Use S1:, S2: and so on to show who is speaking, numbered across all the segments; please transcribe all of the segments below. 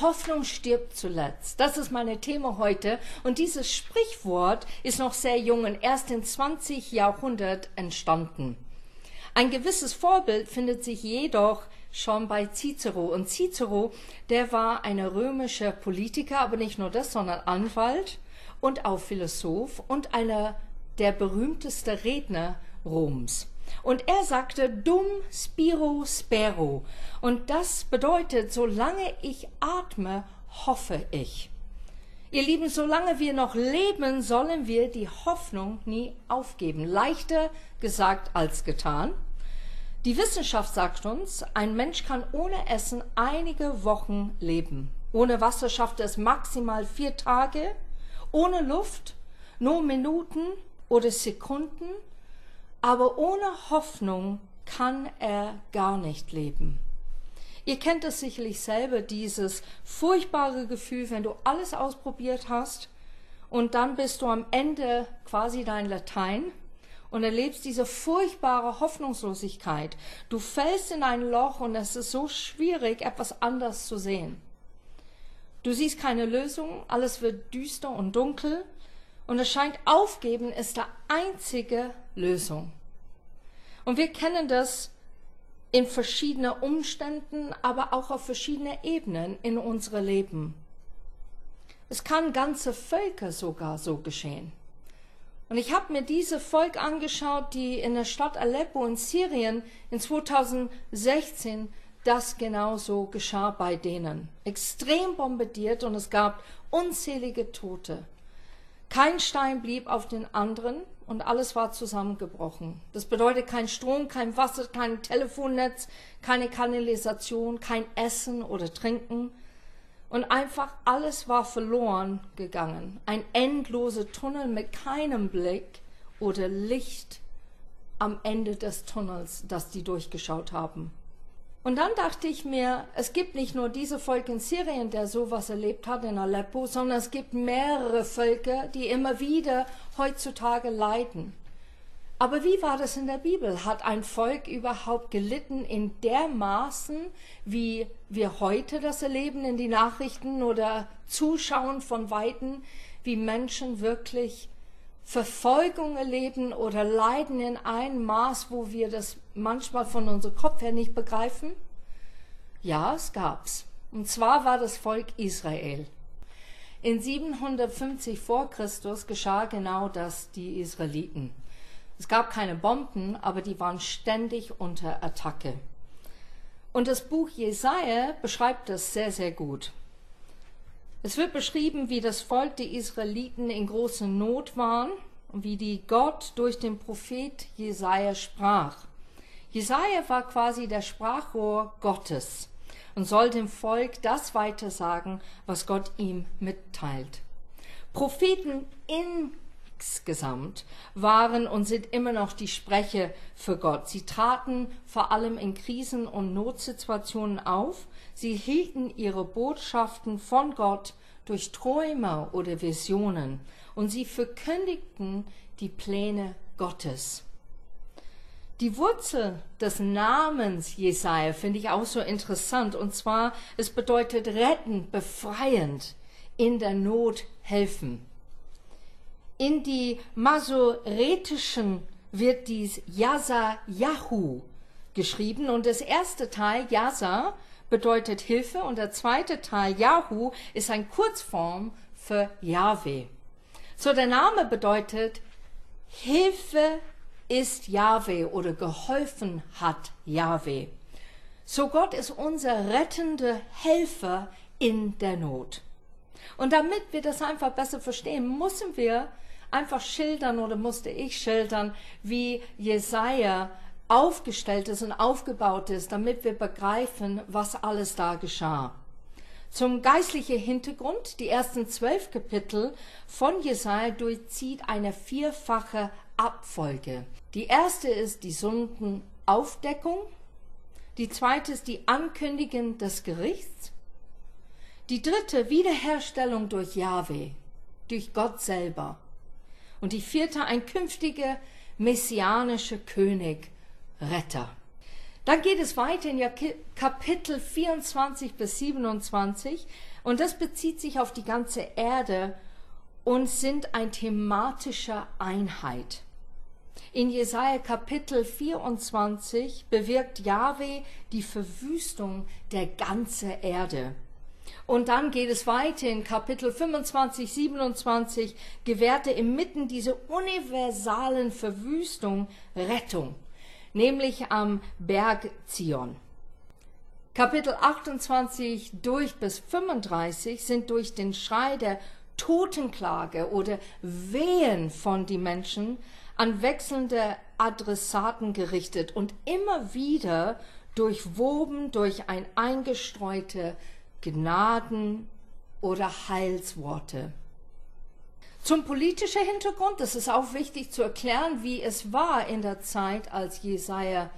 S1: Hoffnung stirbt zuletzt. Das ist mein Thema heute. Und dieses Sprichwort ist noch sehr jung und erst im 20. Jahrhundert entstanden. Ein gewisses Vorbild findet sich jedoch schon bei Cicero. Und Cicero, der war ein römischer Politiker, aber nicht nur das, sondern Anwalt und auch Philosoph und einer der berühmteste Redner Roms. Und er sagte, dum spiro spero. Und das bedeutet, solange ich atme, hoffe ich. Ihr Lieben, solange wir noch leben, sollen wir die Hoffnung nie aufgeben. Leichter gesagt als getan. Die Wissenschaft sagt uns, ein Mensch kann ohne Essen einige Wochen leben. Ohne Wasser schafft es maximal vier Tage, ohne Luft nur Minuten oder Sekunden, aber ohne Hoffnung kann er gar nicht leben. Ihr kennt es sicherlich selber, dieses furchtbare Gefühl, wenn du alles ausprobiert hast und dann bist du am Ende quasi dein Latein und erlebst diese furchtbare Hoffnungslosigkeit. Du fällst in ein Loch und es ist so schwierig, etwas anders zu sehen. Du siehst keine Lösung, alles wird düster und dunkel und es scheint aufgeben ist der einzige Lösung. Und wir kennen das in verschiedenen Umständen, aber auch auf verschiedenen Ebenen in unserem Leben. Es kann ganze Völker sogar so geschehen. Und ich habe mir diese Volk angeschaut, die in der Stadt Aleppo in Syrien in 2016 das genauso geschah bei denen. Extrem bombardiert und es gab unzählige Tote. Kein Stein blieb auf den anderen und alles war zusammengebrochen. Das bedeutet kein Strom, kein Wasser, kein Telefonnetz, keine Kanalisation, kein Essen oder Trinken. Und einfach alles war verloren gegangen. Ein endloser Tunnel mit keinem Blick oder Licht am Ende des Tunnels, das die durchgeschaut haben. Und dann dachte ich mir, es gibt nicht nur diese Volk in Syrien, der sowas erlebt hat in Aleppo, sondern es gibt mehrere Völker, die immer wieder heutzutage leiden. Aber wie war das in der Bibel? Hat ein Volk überhaupt gelitten in der Maßen, wie wir heute das erleben in die Nachrichten oder zuschauen von Weitem, wie Menschen wirklich Verfolgung erleben oder leiden in einem Maß, wo wir das manchmal von unserem Kopf her nicht begreifen? Ja, es gab's. Und zwar war das Volk Israel. In 750 vor Christus geschah genau das die Israeliten. Es gab keine Bomben, aber die waren ständig unter Attacke. Und das Buch Jesaja beschreibt das sehr, sehr gut. Es wird beschrieben, wie das Volk der Israeliten in großer Not waren und wie die Gott durch den Prophet Jesaja sprach. Jesaja war quasi der Sprachrohr Gottes und soll dem Volk das weitersagen, was Gott ihm mitteilt. Propheten insgesamt waren und sind immer noch die Sprecher für Gott. Sie traten vor allem in Krisen und Notsituationen auf, Sie hielten ihre Botschaften von Gott durch Träume oder Visionen und sie verkündigten die Pläne Gottes. Die Wurzel des Namens Jesaja finde ich auch so interessant und zwar es bedeutet retten, befreiend, in der Not helfen. In die masoretischen wird dies Yasa Yahu geschrieben und das erste Teil Yasa bedeutet Hilfe und der zweite Teil Yahu ist ein Kurzform für Yahweh. So der Name bedeutet Hilfe ist Yahweh oder geholfen hat Yahweh. So Gott ist unser rettender Helfer in der Not. Und damit wir das einfach besser verstehen, müssen wir einfach schildern oder musste ich schildern, wie Jesaja aufgestellt ist und aufgebaut ist, damit wir begreifen, was alles da geschah. Zum geistlichen Hintergrund, die ersten zwölf Kapitel von Jesaja durchzieht eine vierfache Abfolge. Die erste ist die Sündenaufdeckung, die zweite ist die Ankündigung des Gerichts, die dritte Wiederherstellung durch Yahweh, durch Gott selber und die vierte ein künftiger messianischer König, Retter. Dann geht es weiter in Kapitel 24 bis 27 und das bezieht sich auf die ganze Erde und sind ein thematischer Einheit. In Jesaja Kapitel 24 bewirkt Jahwe die Verwüstung der ganzen Erde. Und dann geht es weiter in Kapitel 25, 27, gewährte inmitten dieser universalen Verwüstung Rettung, nämlich am Berg Zion. Kapitel 28 durch bis 35 sind durch den Schrei der Totenklage oder Wehen von die Menschen an wechselnde Adressaten gerichtet und immer wieder durchwoben durch ein eingestreute Gnaden oder Heilsworte. Zum politischen Hintergrund, das ist auch wichtig zu erklären, wie es war in der Zeit, als Jesaja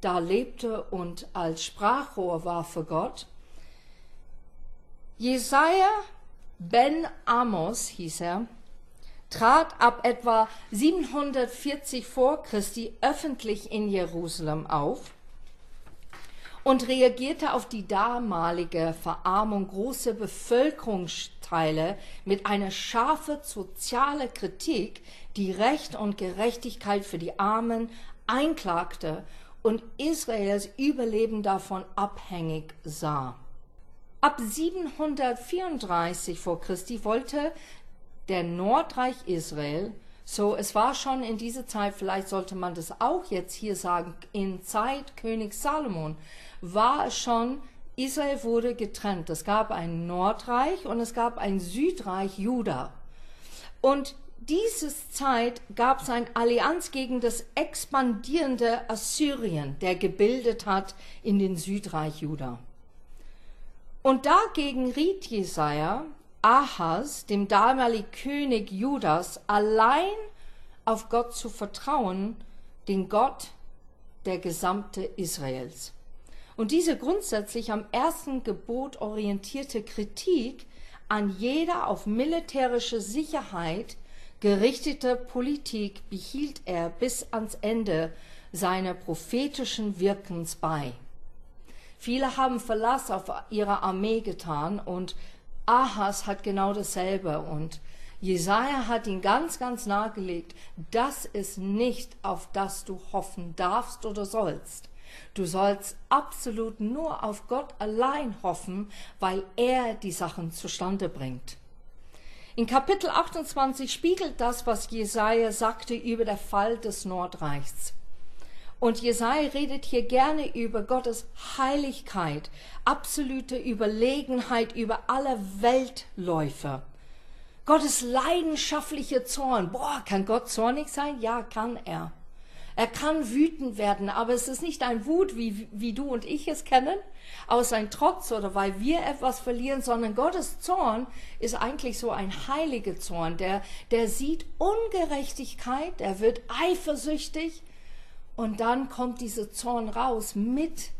S1: da lebte und als Sprachrohr war für Gott. Jesaja Ben Amos hieß er, trat ab etwa 740 vor Christi öffentlich in Jerusalem auf und reagierte auf die damalige Verarmung großer Bevölkerungsteile mit einer scharfen sozialen Kritik, die Recht und Gerechtigkeit für die Armen einklagte und Israels Überleben davon abhängig sah. Ab 734 vor Christi wollte der Nordreich Israel, so es war schon in dieser Zeit, vielleicht sollte man das auch jetzt hier sagen, in Zeit König Salomon, war es schon, Israel wurde getrennt. Es gab ein Nordreich und es gab ein Südreich Juda. Und dieses Zeit gab es eine Allianz gegen das expandierende Assyrien, der gebildet hat in den Südreich Juda. Und dagegen riet Jesaja Ahas, dem damaligen König Judas, allein auf Gott zu vertrauen, den Gott der gesamte Israels. Und diese grundsätzlich am ersten Gebot orientierte Kritik an jeder auf militärische Sicherheit gerichtete Politik behielt er bis ans Ende seiner prophetischen Wirkens bei. Viele haben Verlass auf ihre Armee getan und Ahas hat genau dasselbe und Jesaja hat ihn ganz, ganz nahegelegt. Das ist nicht, auf das du hoffen darfst oder sollst. Du sollst absolut nur auf Gott allein hoffen, weil er die Sachen zustande bringt. In Kapitel 28 spiegelt das, was Jesaja sagte über den Fall des Nordreichs. Und Jesaja redet hier gerne über Gottes Heiligkeit, absolute Überlegenheit über alle Weltläufe. Gottes leidenschaftliche Zorn. Boah, kann Gott zornig sein? Ja, kann er. Er kann wütend werden, aber es ist nicht ein Wut, wie, wie du und ich es kennen, aus ein Trotz oder weil wir etwas verlieren, sondern Gottes Zorn ist eigentlich so ein heiliger Zorn, der, der sieht Ungerechtigkeit, er wird eifersüchtig und dann kommt dieser Zorn raus mit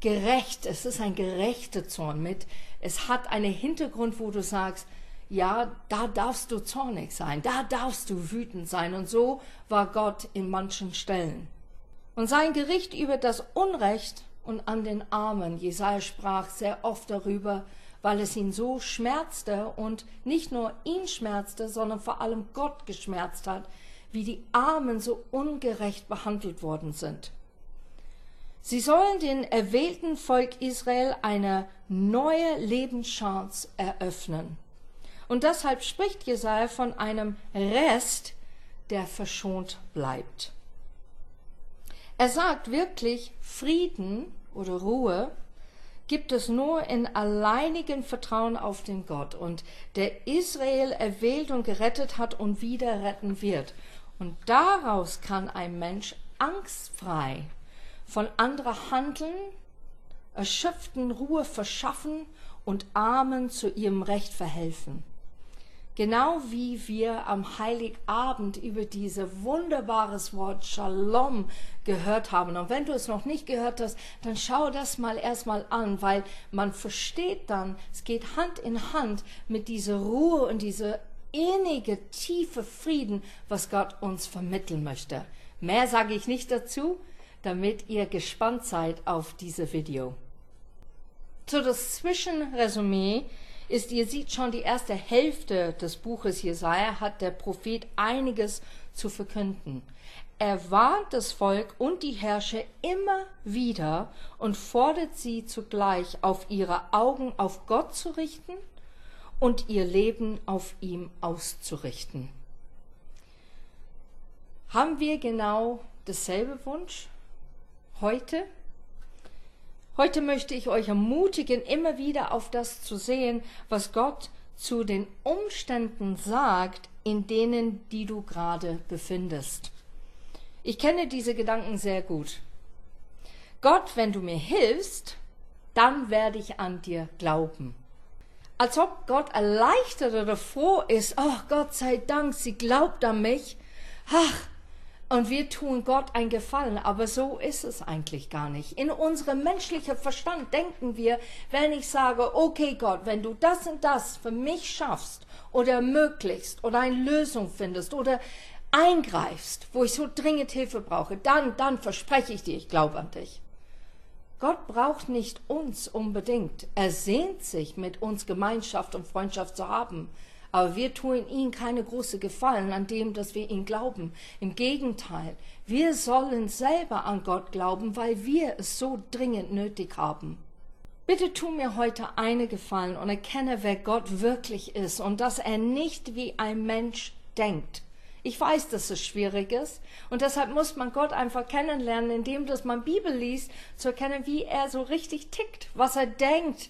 S1: gerecht. Es ist ein gerechter Zorn mit, es hat einen Hintergrund, wo du sagst, ja, da darfst du zornig sein, da darfst du wütend sein. Und so war Gott in manchen Stellen. Und sein Gericht über das Unrecht und an den Armen, Jesaja sprach sehr oft darüber, weil es ihn so schmerzte und nicht nur ihn schmerzte, sondern vor allem Gott geschmerzt hat, wie die Armen so ungerecht behandelt worden sind. Sie sollen den erwählten Volk Israel eine neue Lebenschance eröffnen. Und deshalb spricht Jesaja von einem Rest, der verschont bleibt. Er sagt wirklich, Frieden oder Ruhe gibt es nur in alleinigen Vertrauen auf den Gott und der Israel erwählt und gerettet hat und wieder retten wird. Und daraus kann ein Mensch angstfrei von anderer handeln, erschöpften Ruhe verschaffen und Armen zu ihrem Recht verhelfen. Genau wie wir am Heiligabend über dieses wunderbares Wort Shalom gehört haben. Und wenn du es noch nicht gehört hast, dann schau das mal erstmal an, weil man versteht dann, es geht Hand in Hand mit dieser Ruhe und dieser innige, tiefe Frieden, was Gott uns vermitteln möchte. Mehr sage ich nicht dazu. damit ihr gespannt seid auf diese Video. So das Zwischenresümee ist, ihr seht schon, die erste Hälfte des Buches Jesaja hat der Prophet einiges zu verkünden. Er warnt das Volk und die Herrscher immer wieder und fordert sie zugleich auf ihre Augen auf Gott zu richten und ihr Leben auf ihm auszurichten. Haben wir genau dasselbe Wunsch heute? Heute möchte ich euch ermutigen, immer wieder auf das zu sehen, was Gott zu den Umständen sagt, in denen die du gerade befindest. Ich kenne diese Gedanken sehr gut. Gott, wenn du mir hilfst, dann werde ich an dir glauben. Als ob Gott erleichtert oder froh ist, ach Gott sei Dank, sie glaubt an mich. Ach, und wir tun Gott einen Gefallen, aber so ist es eigentlich gar nicht. In unserem menschlichen Verstand denken wir, wenn ich sage, okay Gott, wenn du das und das für mich schaffst oder ermöglichst oder eine Lösung findest oder eingreifst, wo ich so dringend Hilfe brauche, dann, dann verspreche ich dir, ich glaube an dich. Gott braucht nicht uns unbedingt. Er sehnt sich, mit uns Gemeinschaft und Freundschaft zu haben. Aber wir tun ihm keine große Gefallen an dem, dass wir ihn glauben. Im Gegenteil, wir sollen selber an Gott glauben, weil wir es so dringend nötig haben. Bitte tu mir heute eine Gefallen und erkenne, wer Gott wirklich ist und dass er nicht wie ein Mensch denkt. Ich weiß, dass es schwierig ist und deshalb muss man Gott einfach kennenlernen, indem dass man Bibel liest, zu erkennen, wie er so richtig tickt, was er denkt,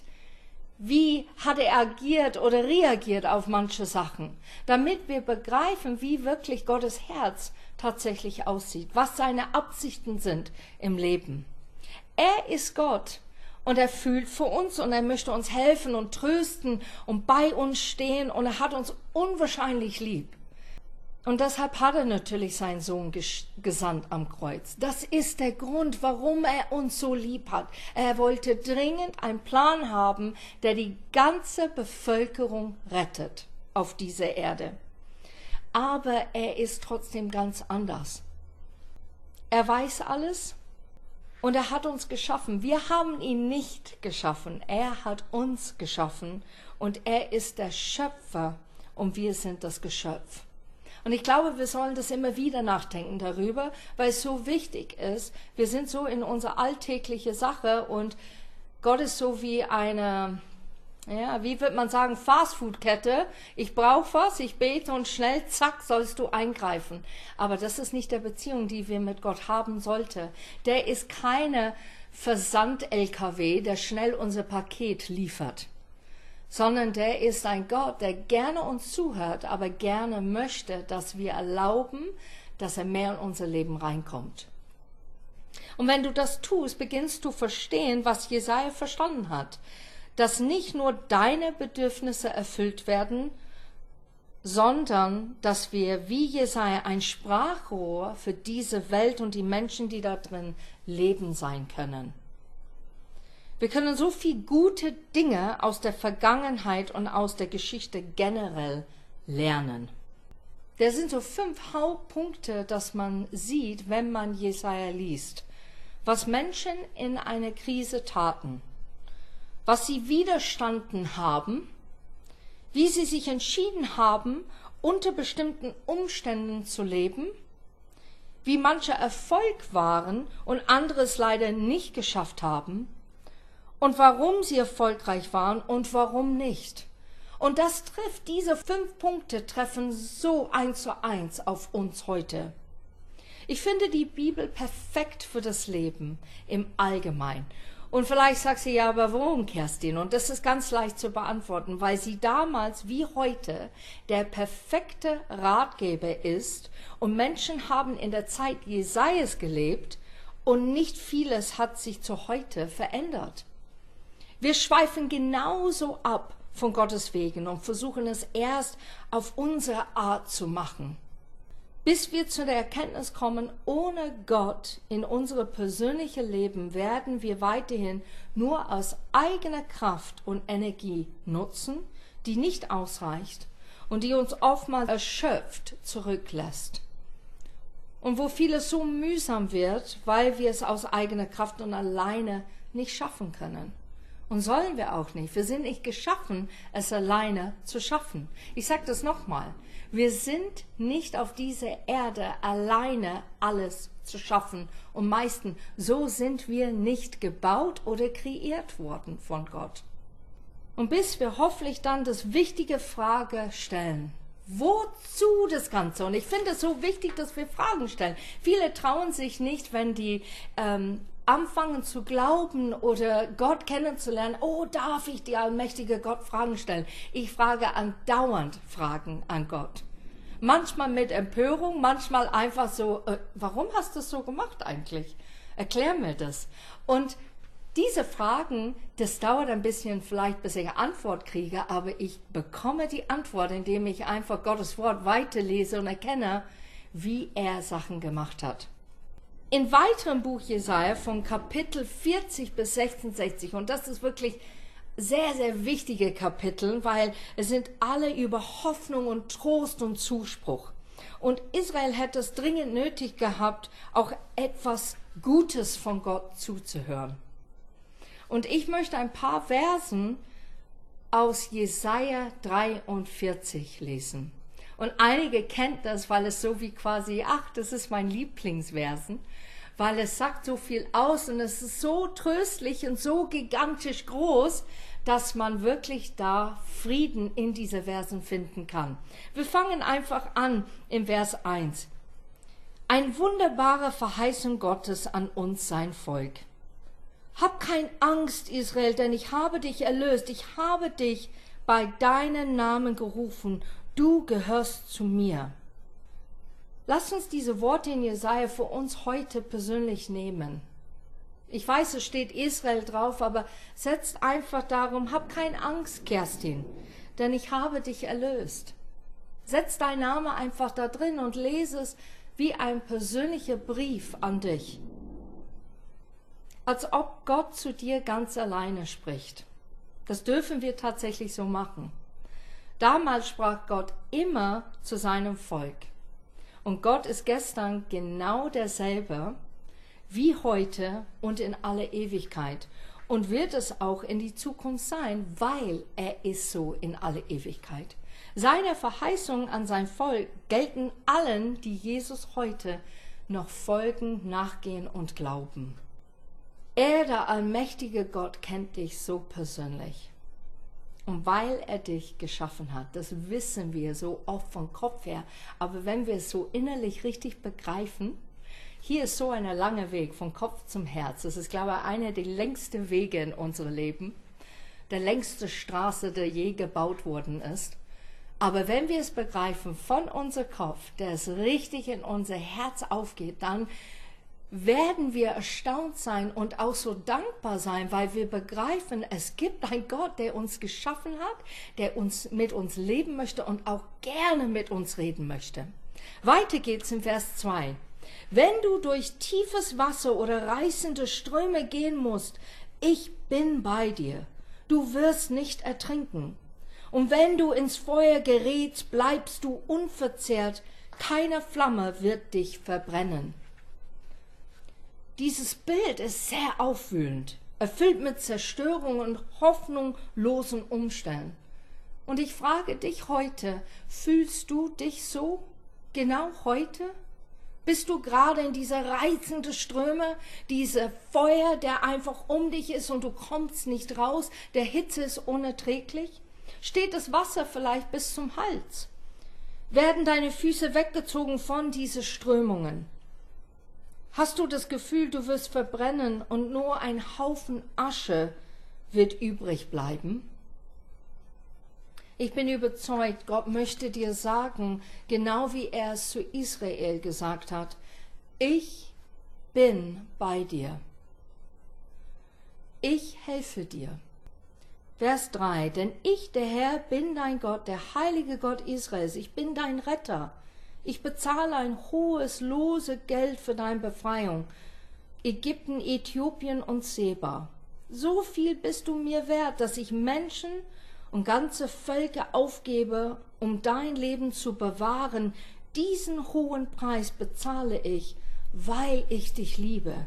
S1: wie hat er agiert oder reagiert auf manche Sachen, damit wir begreifen, wie wirklich Gottes Herz tatsächlich aussieht, was seine Absichten sind im Leben. Er ist Gott und er fühlt für uns und er möchte uns helfen und trösten und bei uns stehen und er hat uns unwahrscheinlich lieb. Und deshalb hat er natürlich seinen Sohn gesandt am Kreuz. Das ist der Grund, warum er uns so lieb hat. Er wollte dringend einen Plan haben, der die ganze Bevölkerung rettet auf dieser Erde. Aber er ist trotzdem ganz anders. Er weiß alles und er hat uns geschaffen. Wir haben ihn nicht geschaffen. Er hat uns geschaffen und er ist der Schöpfer und wir sind das Geschöpf. Und ich glaube, wir sollen das immer wieder nachdenken darüber, weil es so wichtig ist. Wir sind so in unserer alltägliche Sache und Gott ist so wie eine, ja, wie wird man sagen, Fastfood-Kette. Ich brauche was, ich bete und schnell, zack, sollst du eingreifen. Aber das ist nicht der Beziehung, die wir mit Gott haben sollte. Der ist keine Versand-LKW, der schnell unser Paket liefert sondern der ist ein Gott, der gerne uns zuhört, aber gerne möchte, dass wir erlauben, dass er mehr in unser Leben reinkommt. Und wenn du das tust, beginnst du verstehen, was Jesaja verstanden hat, dass nicht nur deine Bedürfnisse erfüllt werden, sondern dass wir wie Jesaja ein Sprachrohr für diese Welt und die Menschen, die da drin leben sein können. Wir können so viel gute Dinge aus der Vergangenheit und aus der Geschichte generell lernen. Der sind so fünf Hauptpunkte, dass man sieht, wenn man Jesaja liest. Was Menschen in einer Krise taten, was sie widerstanden haben, wie sie sich entschieden haben, unter bestimmten Umständen zu leben, wie manche Erfolg waren und anderes leider nicht geschafft haben, und warum sie erfolgreich waren und warum nicht. Und das trifft, diese fünf Punkte treffen so eins zu eins auf uns heute. Ich finde die Bibel perfekt für das Leben im Allgemeinen. Und vielleicht sagst du ja, aber warum, Kerstin? Und das ist ganz leicht zu beantworten, weil sie damals wie heute der perfekte Ratgeber ist und Menschen haben in der Zeit Jesajas gelebt und nicht vieles hat sich zu heute verändert. Wir schweifen genauso ab von Gottes Wegen und versuchen es erst auf unsere Art zu machen. Bis wir zu der Erkenntnis kommen, ohne Gott in unser persönliches Leben werden wir weiterhin nur aus eigener Kraft und Energie nutzen, die nicht ausreicht und die uns oftmals erschöpft zurücklässt. und wo vieles so mühsam wird, weil wir es aus eigener Kraft und alleine nicht schaffen können. Und sollen wir auch nicht. Wir sind nicht geschaffen, es alleine zu schaffen. Ich sage das nochmal. Wir sind nicht auf dieser Erde alleine alles zu schaffen und meisten. So sind wir nicht gebaut oder kreiert worden von Gott. Und bis wir hoffentlich dann das wichtige Frage stellen, Wozu das Ganze? Und ich finde es so wichtig, dass wir Fragen stellen. Viele trauen sich nicht, wenn die ähm, anfangen zu glauben oder Gott kennenzulernen, oh, darf ich die allmächtige Gott Fragen stellen? Ich frage andauernd Fragen an Gott. Manchmal mit Empörung, manchmal einfach so, äh, warum hast du es so gemacht eigentlich? Erklär mir das. Und diese Fragen, das dauert ein bisschen vielleicht, bis ich eine Antwort kriege, aber ich bekomme die Antwort, indem ich einfach Gottes Wort weiterlese und erkenne, wie er Sachen gemacht hat. In weiterem Buch Jesaja von Kapitel 40 bis 66, und das ist wirklich sehr, sehr wichtige Kapitel, weil es sind alle über Hoffnung und Trost und Zuspruch. Und Israel hätte es dringend nötig gehabt, auch etwas Gutes von Gott zuzuhören. Und ich möchte ein paar Versen aus Jesaja 43 lesen. Und einige kennt das, weil es so wie quasi, ach, das ist mein Lieblingsversen, weil es sagt so viel aus und es ist so tröstlich und so gigantisch groß, dass man wirklich da Frieden in diese Versen finden kann. Wir fangen einfach an im Vers 1. Ein wunderbare Verheißung Gottes an uns, sein Volk. Hab kein Angst, Israel, denn ich habe dich erlöst, ich habe dich bei deinem Namen gerufen, du gehörst zu mir. Lass uns diese Worte in Jesaja für uns heute persönlich nehmen. Ich weiß, es steht Israel drauf, aber setzt einfach darum, hab keine Angst, Kerstin, denn ich habe dich erlöst. Setz dein Name einfach da drin und lese es wie ein persönlicher Brief an dich als ob Gott zu dir ganz alleine spricht. Das dürfen wir tatsächlich so machen. Damals sprach Gott immer zu seinem Volk. Und Gott ist gestern genau derselbe wie heute und in alle Ewigkeit und wird es auch in die Zukunft sein, weil er ist so in alle Ewigkeit. Seine Verheißungen an sein Volk gelten allen, die Jesus heute noch folgen, nachgehen und glauben. Er, der allmächtige Gott, kennt dich so persönlich. Und weil er dich geschaffen hat, das wissen wir so oft vom Kopf her, aber wenn wir es so innerlich richtig begreifen, hier ist so ein langer Weg vom Kopf zum Herz. Das ist, glaube ich, einer der längsten Wege in unserem Leben, der längste Straße, der je gebaut worden ist. Aber wenn wir es begreifen von unserem Kopf, der es richtig in unser Herz aufgeht, dann werden wir erstaunt sein und auch so dankbar sein, weil wir begreifen, es gibt einen Gott, der uns geschaffen hat, der uns mit uns leben möchte und auch gerne mit uns reden möchte. Weiter geht's im Vers 2. Wenn du durch tiefes Wasser oder reißende Ströme gehen musst, ich bin bei dir. Du wirst nicht ertrinken. Und wenn du ins Feuer gerätst, bleibst du unverzehrt. Keine Flamme wird dich verbrennen. Dieses Bild ist sehr aufwühlend, erfüllt mit Zerstörung und hoffnungslosen Umständen. Und ich frage dich heute, fühlst du dich so genau heute? Bist du gerade in dieser reizenden Ströme, diese Feuer, der einfach um dich ist und du kommst nicht raus, der Hitze ist unerträglich? Steht das Wasser vielleicht bis zum Hals? Werden deine Füße weggezogen von diesen Strömungen? Hast du das Gefühl, du wirst verbrennen und nur ein Haufen Asche wird übrig bleiben? Ich bin überzeugt, Gott möchte dir sagen, genau wie er es zu Israel gesagt hat, ich bin bei dir. Ich helfe dir. Vers 3, denn ich, der Herr, bin dein Gott, der heilige Gott Israels, ich bin dein Retter. Ich bezahle ein hohes lose Geld für deine Befreiung. Ägypten, Äthiopien und Seba. So viel bist du mir wert, dass ich Menschen und ganze Völker aufgebe, um dein Leben zu bewahren, diesen hohen Preis bezahle ich, weil ich dich liebe.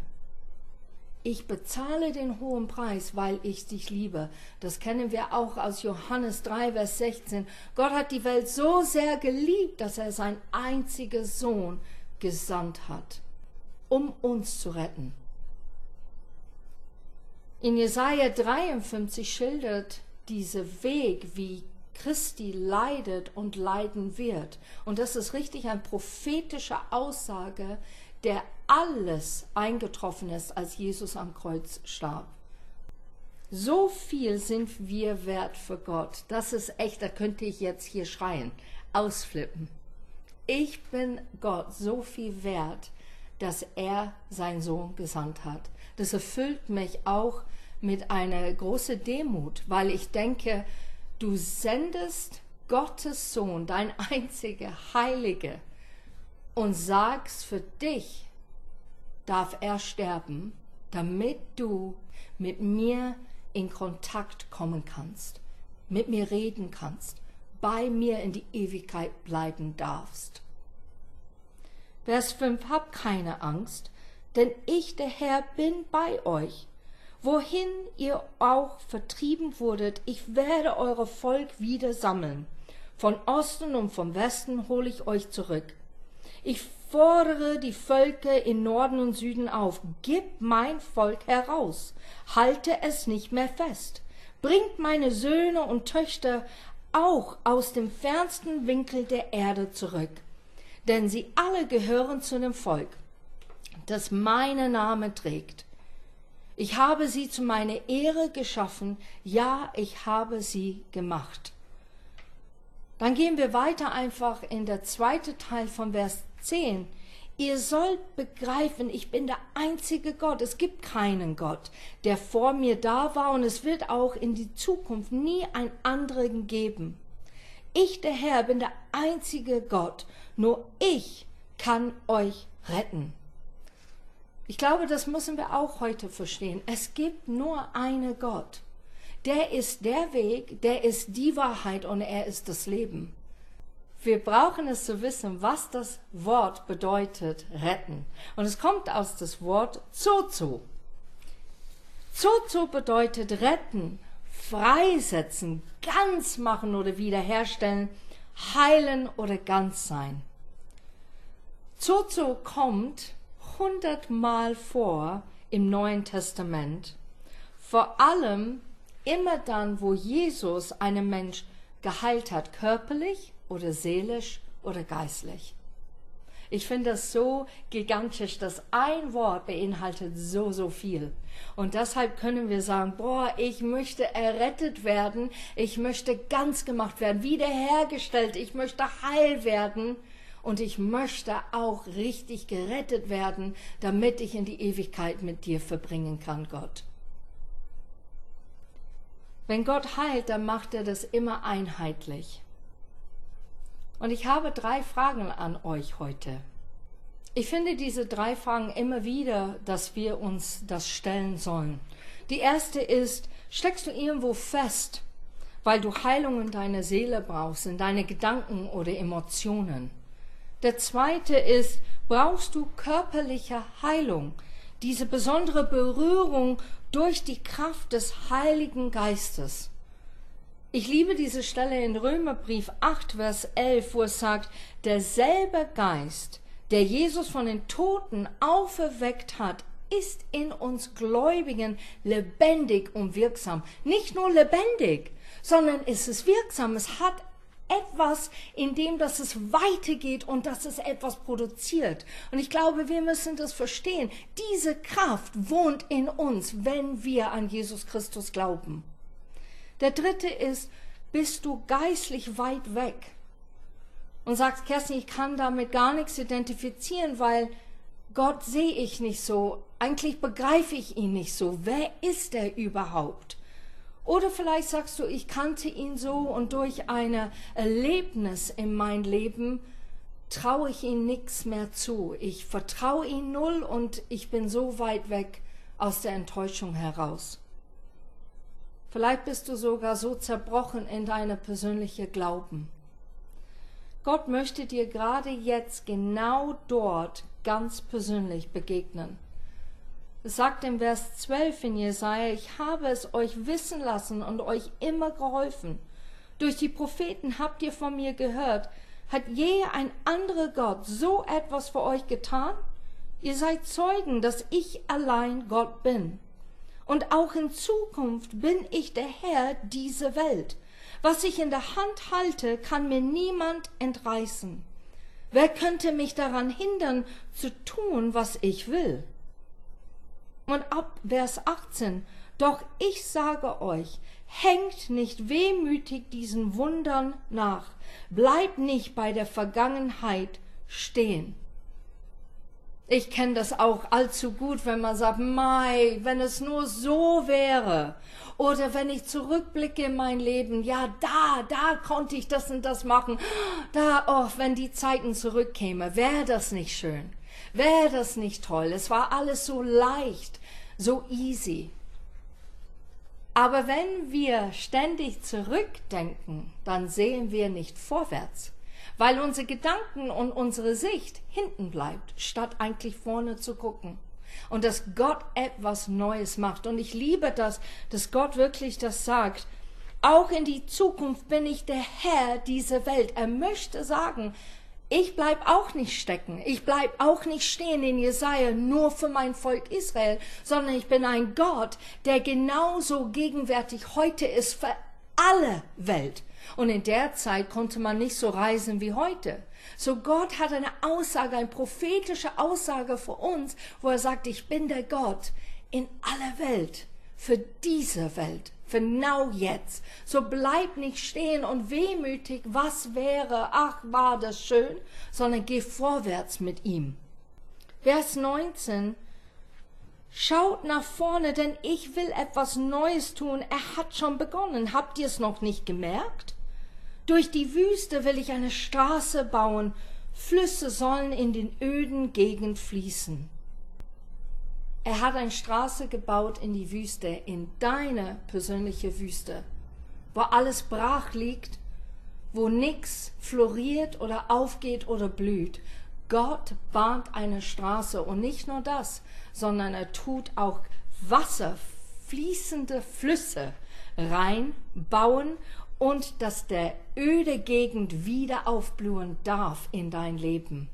S1: Ich bezahle den hohen Preis, weil ich dich liebe. Das kennen wir auch aus Johannes 3, Vers 16. Gott hat die Welt so sehr geliebt, dass er seinen einzigen Sohn gesandt hat, um uns zu retten. In Jesaja 53 schildert dieser Weg, wie Christi leidet und leiden wird. Und das ist richtig eine prophetische Aussage, der alles eingetroffen ist, als Jesus am Kreuz starb. So viel sind wir wert für Gott. Das ist echt, da könnte ich jetzt hier schreien, ausflippen. Ich bin Gott so viel wert, dass er seinen Sohn gesandt hat. Das erfüllt mich auch mit einer großen Demut, weil ich denke, du sendest Gottes Sohn, dein einziger Heilige, und sagst, für dich darf er sterben, damit du mit mir in Kontakt kommen kannst, mit mir reden kannst, bei mir in die Ewigkeit bleiben darfst. Vers 5, hab keine Angst, denn ich, der Herr, bin bei euch. Wohin ihr auch vertrieben wurdet, ich werde eure Volk wieder sammeln. Von Osten und vom Westen hole ich euch zurück. Ich fordere die Völker in Norden und Süden auf, gib mein Volk heraus, halte es nicht mehr fest, bringt meine Söhne und Töchter auch aus dem fernsten Winkel der Erde zurück, denn sie alle gehören zu dem Volk, das meine Name trägt. Ich habe sie zu meiner Ehre geschaffen, ja, ich habe sie gemacht. Dann gehen wir weiter einfach in der zweite Teil von Vers 10. Ihr sollt begreifen, ich bin der einzige Gott. Es gibt keinen Gott, der vor mir da war und es wird auch in die Zukunft nie einen anderen geben. Ich, der Herr, bin der einzige Gott. Nur ich kann euch retten. Ich glaube, das müssen wir auch heute verstehen. Es gibt nur einen Gott. Der ist der Weg, der ist die Wahrheit und er ist das Leben. Wir brauchen es zu wissen, was das Wort bedeutet, retten. Und es kommt aus das Wort Zozo. Zozo bedeutet retten, freisetzen, ganz machen oder wiederherstellen, heilen oder ganz sein. Zozo kommt hundertmal vor im Neuen Testament, vor allem immer dann, wo Jesus einen Mensch geheilt hat, körperlich oder seelisch oder geistlich. Ich finde das so gigantisch, dass ein Wort beinhaltet so, so viel. Und deshalb können wir sagen, boah, ich möchte errettet werden, ich möchte ganz gemacht werden, wiederhergestellt, ich möchte heil werden und ich möchte auch richtig gerettet werden, damit ich in die Ewigkeit mit dir verbringen kann, Gott. Wenn Gott heilt, dann macht er das immer einheitlich. Und ich habe drei Fragen an euch heute. Ich finde diese drei Fragen immer wieder, dass wir uns das stellen sollen. Die erste ist, steckst du irgendwo fest, weil du Heilung in deiner Seele brauchst, in deine Gedanken oder Emotionen? Der zweite ist, brauchst du körperliche Heilung, diese besondere Berührung durch die Kraft des Heiligen Geistes. Ich liebe diese Stelle in Römerbrief 8, Vers 11, wo es sagt, derselbe Geist, der Jesus von den Toten auferweckt hat, ist in uns Gläubigen lebendig und wirksam. Nicht nur lebendig, sondern es ist wirksam. Es hat etwas, in dem dass es weitergeht und dass es etwas produziert. Und ich glaube, wir müssen das verstehen. Diese Kraft wohnt in uns, wenn wir an Jesus Christus glauben. Der dritte ist, bist du geistlich weit weg und sagst, Kerstin, ich kann damit gar nichts identifizieren, weil Gott sehe ich nicht so, eigentlich begreife ich ihn nicht so. Wer ist er überhaupt? Oder vielleicht sagst du, ich kannte ihn so und durch ein Erlebnis in mein Leben traue ich ihm nichts mehr zu. Ich vertraue ihm null und ich bin so weit weg aus der Enttäuschung heraus. Vielleicht bist du sogar so zerbrochen in deine persönliche Glauben. Gott möchte dir gerade jetzt genau dort ganz persönlich begegnen. Es sagt im Vers 12 in Jesaja, ich habe es euch wissen lassen und euch immer geholfen. Durch die Propheten habt ihr von mir gehört. Hat je ein anderer Gott so etwas für euch getan? Ihr seid Zeugen, dass ich allein Gott bin. Und auch in Zukunft bin ich der Herr dieser Welt. Was ich in der Hand halte, kann mir niemand entreißen. Wer könnte mich daran hindern, zu tun, was ich will? Und ab Vers 18, doch ich sage euch, hängt nicht wehmütig diesen Wundern nach, bleibt nicht bei der Vergangenheit stehen. Ich kenne das auch allzu gut, wenn man sagt, Mai, wenn es nur so wäre. Oder wenn ich zurückblicke in mein Leben, ja, da, da konnte ich das und das machen. Da, oh, wenn die Zeiten zurückkäme, wäre das nicht schön. Wäre das nicht toll. Es war alles so leicht, so easy. Aber wenn wir ständig zurückdenken, dann sehen wir nicht vorwärts, weil unsere Gedanken und unsere Sicht hinten bleibt, statt eigentlich vorne zu gucken. Und dass Gott etwas Neues macht. Und ich liebe das, dass Gott wirklich das sagt. Auch in die Zukunft bin ich der Herr dieser Welt. Er möchte sagen, ich bleib auch nicht stecken. Ich bleib auch nicht stehen in Jesaja nur für mein Volk Israel, sondern ich bin ein Gott, der genauso gegenwärtig heute ist für alle Welt. Und in der Zeit konnte man nicht so reisen wie heute. So Gott hat eine Aussage, eine prophetische Aussage für uns, wo er sagt, ich bin der Gott in aller Welt, für diese Welt genau jetzt. So bleib nicht stehen und wehmütig, was wäre, ach, war das schön, sondern geh vorwärts mit ihm. Vers 19 Schaut nach vorne, denn ich will etwas Neues tun. Er hat schon begonnen. Habt ihr es noch nicht gemerkt? Durch die Wüste will ich eine Straße bauen. Flüsse sollen in den öden Gegend fließen. Er hat eine Straße gebaut in die Wüste, in deine persönliche Wüste, wo alles brach liegt, wo nichts floriert oder aufgeht oder blüht. Gott bahnt eine Straße und nicht nur das, sondern er tut auch Wasser, fließende Flüsse reinbauen und dass der öde Gegend wieder aufblühen darf in dein Leben.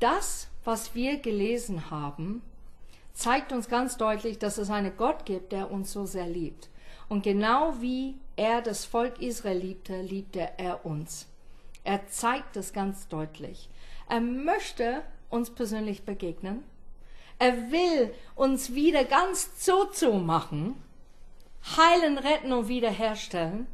S1: Das, was wir gelesen haben, zeigt uns ganz deutlich, dass es einen Gott gibt, der uns so sehr liebt. Und genau wie er das Volk Israel liebte, liebte er uns. Er zeigt es ganz deutlich. Er möchte uns persönlich begegnen. Er will uns wieder ganz zu machen, heilen, retten und wiederherstellen.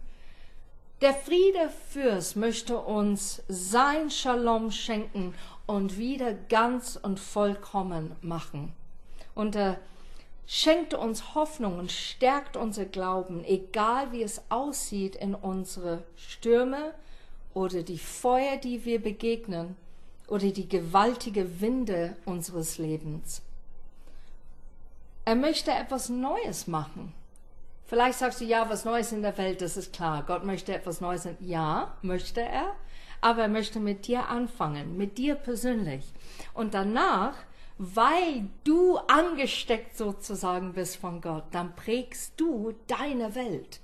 S1: Der Friede Fürst möchte uns sein Shalom schenken und wieder ganz und vollkommen machen und er schenkt uns Hoffnung und stärkt unser Glauben, egal wie es aussieht in unsere Stürme oder die Feuer, die wir begegnen oder die gewaltige Winde unseres Lebens. Er möchte etwas Neues machen. Vielleicht sagst du, ja, was Neues in der Welt, das ist klar. Gott möchte etwas Neues. Ja, möchte er. Aber er möchte mit dir anfangen, mit dir persönlich. Und danach weil du angesteckt sozusagen bist von Gott, dann prägst du deine Welt.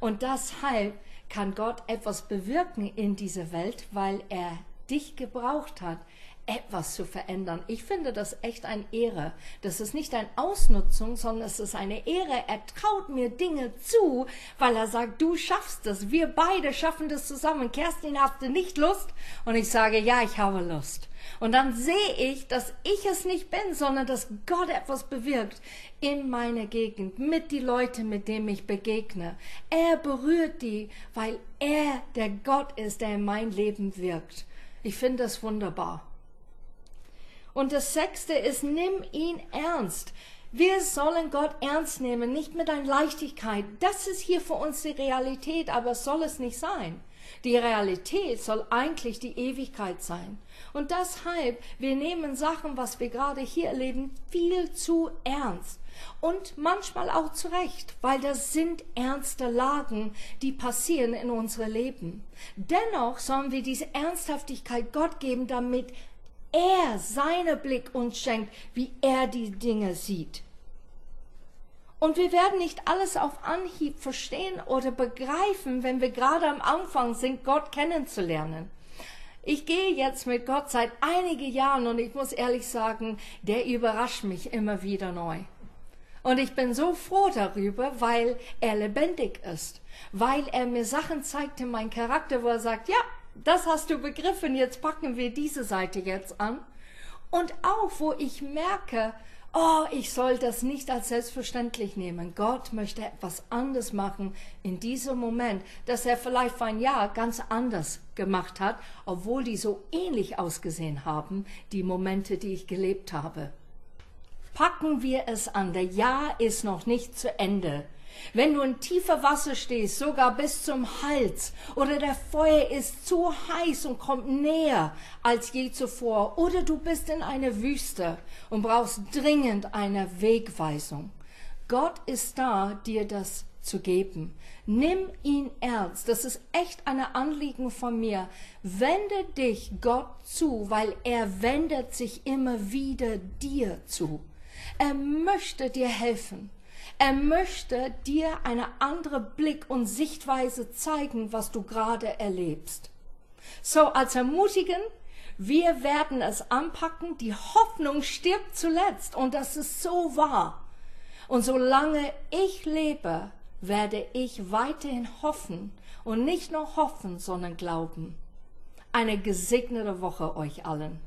S1: Und deshalb kann Gott etwas bewirken in dieser Welt, weil er dich gebraucht hat, etwas zu verändern. Ich finde das echt eine Ehre. Das ist nicht eine Ausnutzung, sondern es ist eine Ehre. Er traut mir Dinge zu, weil er sagt, du schaffst es. Wir beide schaffen das zusammen. Kerstin, hast du nicht Lust? Und ich sage, ja, ich habe Lust. Und dann sehe ich, dass ich es nicht bin, sondern dass Gott etwas bewirkt in meiner Gegend, mit die Leute, mit denen ich begegne. Er berührt die, weil er der Gott ist, der in mein Leben wirkt. Ich finde das wunderbar. Und das sechste ist, nimm ihn ernst. Wir sollen Gott ernst nehmen, nicht mit einer Leichtigkeit. Das ist hier für uns die Realität, aber soll es nicht sein. Die Realität soll eigentlich die Ewigkeit sein. Und deshalb, wir nehmen Sachen, was wir gerade hier erleben, viel zu ernst. Und manchmal auch zu Recht, weil das sind ernste Lagen, die passieren in unserem Leben. Dennoch sollen wir diese Ernsthaftigkeit Gott geben, damit er seine Blick uns schenkt, wie er die Dinge sieht. Und wir werden nicht alles auf Anhieb verstehen oder begreifen, wenn wir gerade am Anfang sind, Gott kennenzulernen. Ich gehe jetzt mit Gott seit einigen Jahren und ich muss ehrlich sagen, der überrascht mich immer wieder neu. Und ich bin so froh darüber, weil er lebendig ist, weil er mir Sachen zeigt in meinem Charakter, wo er sagt, ja, das hast du begriffen, jetzt packen wir diese Seite jetzt an. Und auch, wo ich merke, oh, ich soll das nicht als selbstverständlich nehmen. Gott möchte etwas anders machen in diesem Moment, dass er vielleicht vor ein Jahr ganz anders gemacht hat, obwohl die so ähnlich ausgesehen haben, die Momente, die ich gelebt habe. Packen wir es an, der Jahr ist noch nicht zu Ende. Wenn du in tiefer Wasser stehst, sogar bis zum Hals, oder der Feuer ist zu heiß und kommt näher als je zuvor, oder du bist in einer Wüste und brauchst dringend eine Wegweisung. Gott ist da, dir das zu geben. Nimm ihn ernst. Das ist echt ein Anliegen von mir. Wende dich Gott zu, weil er wendet sich immer wieder dir zu. Er möchte dir helfen. Er möchte dir eine andere Blick und Sichtweise zeigen, was du gerade erlebst. So als Ermutigen, wir werden es anpacken. Die Hoffnung stirbt zuletzt und das ist so wahr. Und solange ich lebe, werde ich weiterhin hoffen und nicht nur hoffen, sondern glauben. Eine gesegnete Woche euch allen.